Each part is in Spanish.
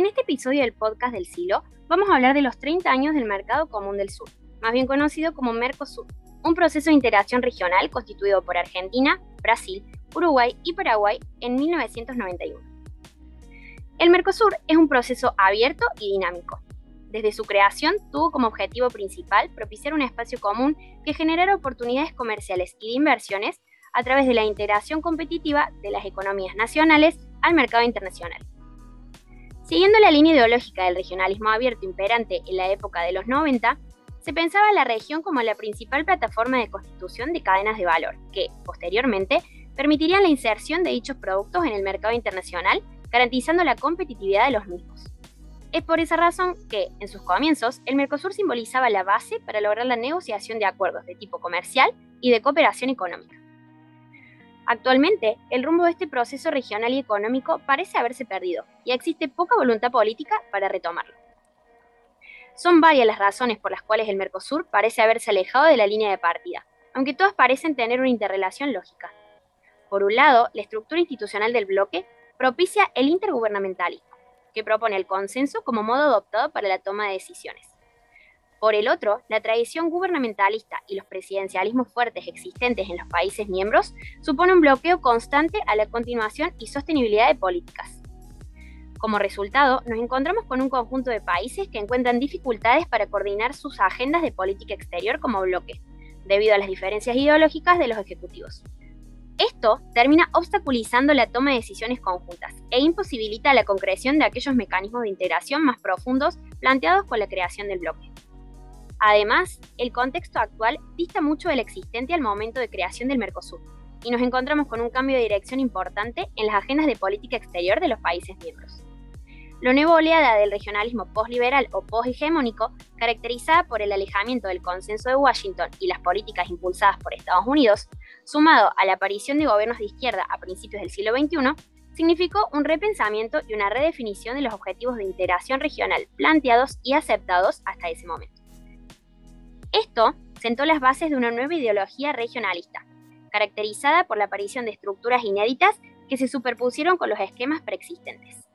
En este episodio del podcast del Silo vamos a hablar de los 30 años del Mercado Común del Sur, más bien conocido como Mercosur, un proceso de integración regional constituido por Argentina, Brasil, Uruguay y Paraguay en 1991. El Mercosur es un proceso abierto y dinámico. Desde su creación tuvo como objetivo principal propiciar un espacio común que generara oportunidades comerciales y de inversiones a través de la integración competitiva de las economías nacionales al mercado internacional. Siguiendo la línea ideológica del regionalismo abierto imperante en la época de los 90, se pensaba la región como la principal plataforma de constitución de cadenas de valor, que, posteriormente, permitirían la inserción de dichos productos en el mercado internacional, garantizando la competitividad de los mismos. Es por esa razón que, en sus comienzos, el Mercosur simbolizaba la base para lograr la negociación de acuerdos de tipo comercial y de cooperación económica. Actualmente, el rumbo de este proceso regional y económico parece haberse perdido y existe poca voluntad política para retomarlo. Son varias las razones por las cuales el Mercosur parece haberse alejado de la línea de partida, aunque todas parecen tener una interrelación lógica. Por un lado, la estructura institucional del bloque propicia el intergubernamentalismo, que propone el consenso como modo adoptado para la toma de decisiones. Por el otro, la tradición gubernamentalista y los presidencialismos fuertes existentes en los países miembros supone un bloqueo constante a la continuación y sostenibilidad de políticas. Como resultado, nos encontramos con un conjunto de países que encuentran dificultades para coordinar sus agendas de política exterior como bloque, debido a las diferencias ideológicas de los ejecutivos. Esto termina obstaculizando la toma de decisiones conjuntas e imposibilita la concreción de aquellos mecanismos de integración más profundos planteados con la creación del bloque. Además, el contexto actual dista mucho del existente al momento de creación del Mercosur, y nos encontramos con un cambio de dirección importante en las agendas de política exterior de los países miembros. La nueva oleada del regionalismo postliberal o poshegemónico, caracterizada por el alejamiento del consenso de Washington y las políticas impulsadas por Estados Unidos, sumado a la aparición de gobiernos de izquierda a principios del siglo XXI, significó un repensamiento y una redefinición de los objetivos de integración regional planteados y aceptados hasta ese momento. Esto sentó las bases de una nueva ideología regionalista, caracterizada por la aparición de estructuras inéditas que se superpusieron con los esquemas preexistentes.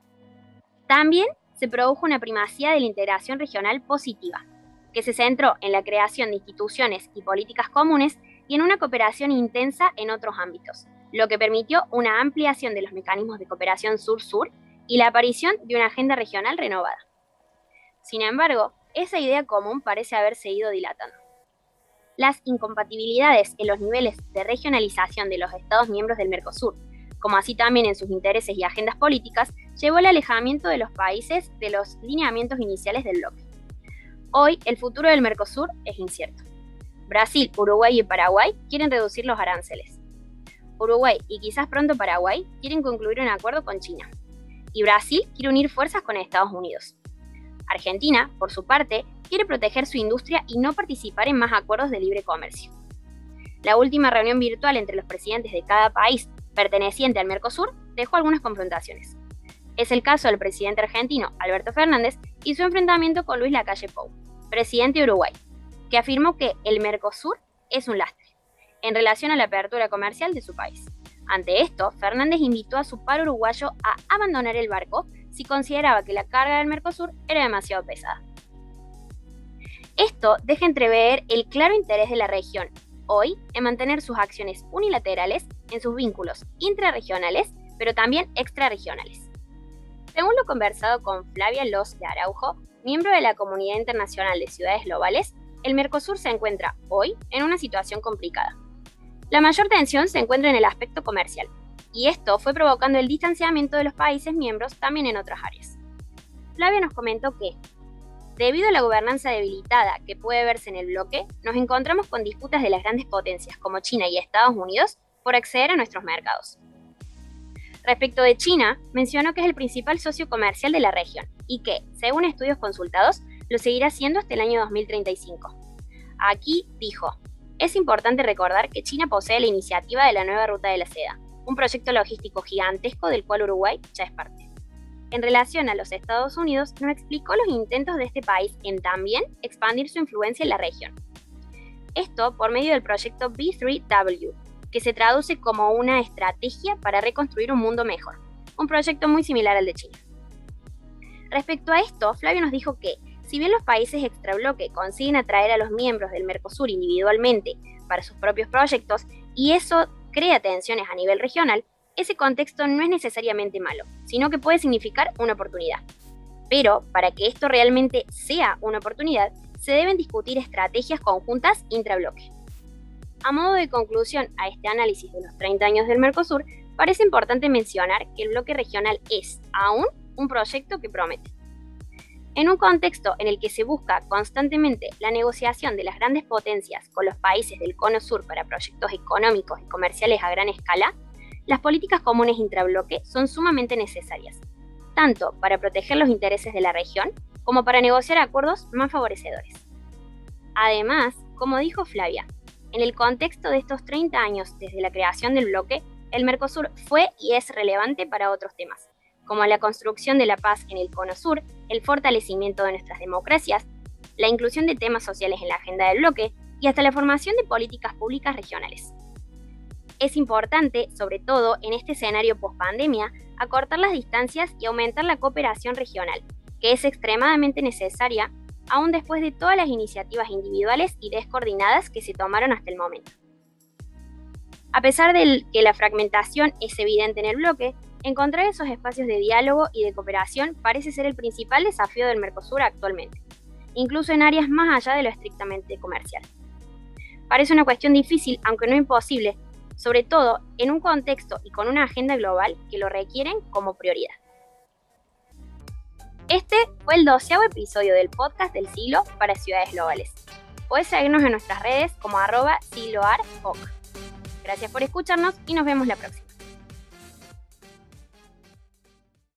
También se produjo una primacía de la integración regional positiva, que se centró en la creación de instituciones y políticas comunes y en una cooperación intensa en otros ámbitos, lo que permitió una ampliación de los mecanismos de cooperación sur-sur y la aparición de una agenda regional renovada. Sin embargo, esa idea común parece haberse ido dilatando. Las incompatibilidades en los niveles de regionalización de los Estados miembros del Mercosur, como así también en sus intereses y agendas políticas, llevó al alejamiento de los países de los lineamientos iniciales del bloque. Hoy, el futuro del Mercosur es incierto. Brasil, Uruguay y Paraguay quieren reducir los aranceles. Uruguay y quizás pronto Paraguay quieren concluir un acuerdo con China. Y Brasil quiere unir fuerzas con Estados Unidos. Argentina, por su parte, quiere proteger su industria y no participar en más acuerdos de libre comercio. La última reunión virtual entre los presidentes de cada país perteneciente al Mercosur dejó algunas confrontaciones. Es el caso del presidente argentino Alberto Fernández y su enfrentamiento con Luis Lacalle Pou, presidente de Uruguay, que afirmó que el Mercosur es un lastre en relación a la apertura comercial de su país. Ante esto, Fernández invitó a su par uruguayo a abandonar el barco si consideraba que la carga del Mercosur era demasiado pesada. Esto deja entrever el claro interés de la región hoy en mantener sus acciones unilaterales en sus vínculos intrarregionales, pero también extrarregionales. Según lo conversado con Flavia Los de Araujo, miembro de la Comunidad Internacional de Ciudades Globales, el Mercosur se encuentra hoy en una situación complicada. La mayor tensión se encuentra en el aspecto comercial, y esto fue provocando el distanciamiento de los países miembros también en otras áreas. Flavia nos comentó que, debido a la gobernanza debilitada que puede verse en el bloque, nos encontramos con disputas de las grandes potencias como China y Estados Unidos por acceder a nuestros mercados. Respecto de China, mencionó que es el principal socio comercial de la región y que, según estudios consultados, lo seguirá siendo hasta el año 2035. Aquí dijo, es importante recordar que China posee la iniciativa de la nueva ruta de la seda, un proyecto logístico gigantesco del cual Uruguay ya es parte. En relación a los Estados Unidos, nos explicó los intentos de este país en también expandir su influencia en la región. Esto por medio del proyecto B3W, que se traduce como una estrategia para reconstruir un mundo mejor, un proyecto muy similar al de China. Respecto a esto, Flavio nos dijo que, si bien los países extrabloque consiguen atraer a los miembros del Mercosur individualmente para sus propios proyectos, y eso crea tensiones a nivel regional, ese contexto no es necesariamente malo, sino que puede significar una oportunidad. Pero para que esto realmente sea una oportunidad, se deben discutir estrategias conjuntas intrabloque. A modo de conclusión a este análisis de los 30 años del Mercosur, parece importante mencionar que el bloque regional es, aún, un proyecto que promete. En un contexto en el que se busca constantemente la negociación de las grandes potencias con los países del Cono Sur para proyectos económicos y comerciales a gran escala, las políticas comunes intrabloque son sumamente necesarias, tanto para proteger los intereses de la región como para negociar acuerdos más favorecedores. Además, como dijo Flavia, en el contexto de estos 30 años desde la creación del bloque, el Mercosur fue y es relevante para otros temas, como la construcción de la paz en el Cono Sur, el fortalecimiento de nuestras democracias, la inclusión de temas sociales en la agenda del bloque y hasta la formación de políticas públicas regionales. Es importante, sobre todo en este escenario post-pandemia, acortar las distancias y aumentar la cooperación regional, que es extremadamente necesaria aún después de todas las iniciativas individuales y descoordinadas que se tomaron hasta el momento. A pesar de que la fragmentación es evidente en el bloque, encontrar esos espacios de diálogo y de cooperación parece ser el principal desafío del Mercosur actualmente, incluso en áreas más allá de lo estrictamente comercial. Parece una cuestión difícil, aunque no imposible, sobre todo en un contexto y con una agenda global que lo requieren como prioridad. Este fue el doceavo episodio del podcast del siglo para ciudades globales. Puedes seguirnos en nuestras redes como arroba. Gracias por escucharnos y nos vemos la próxima.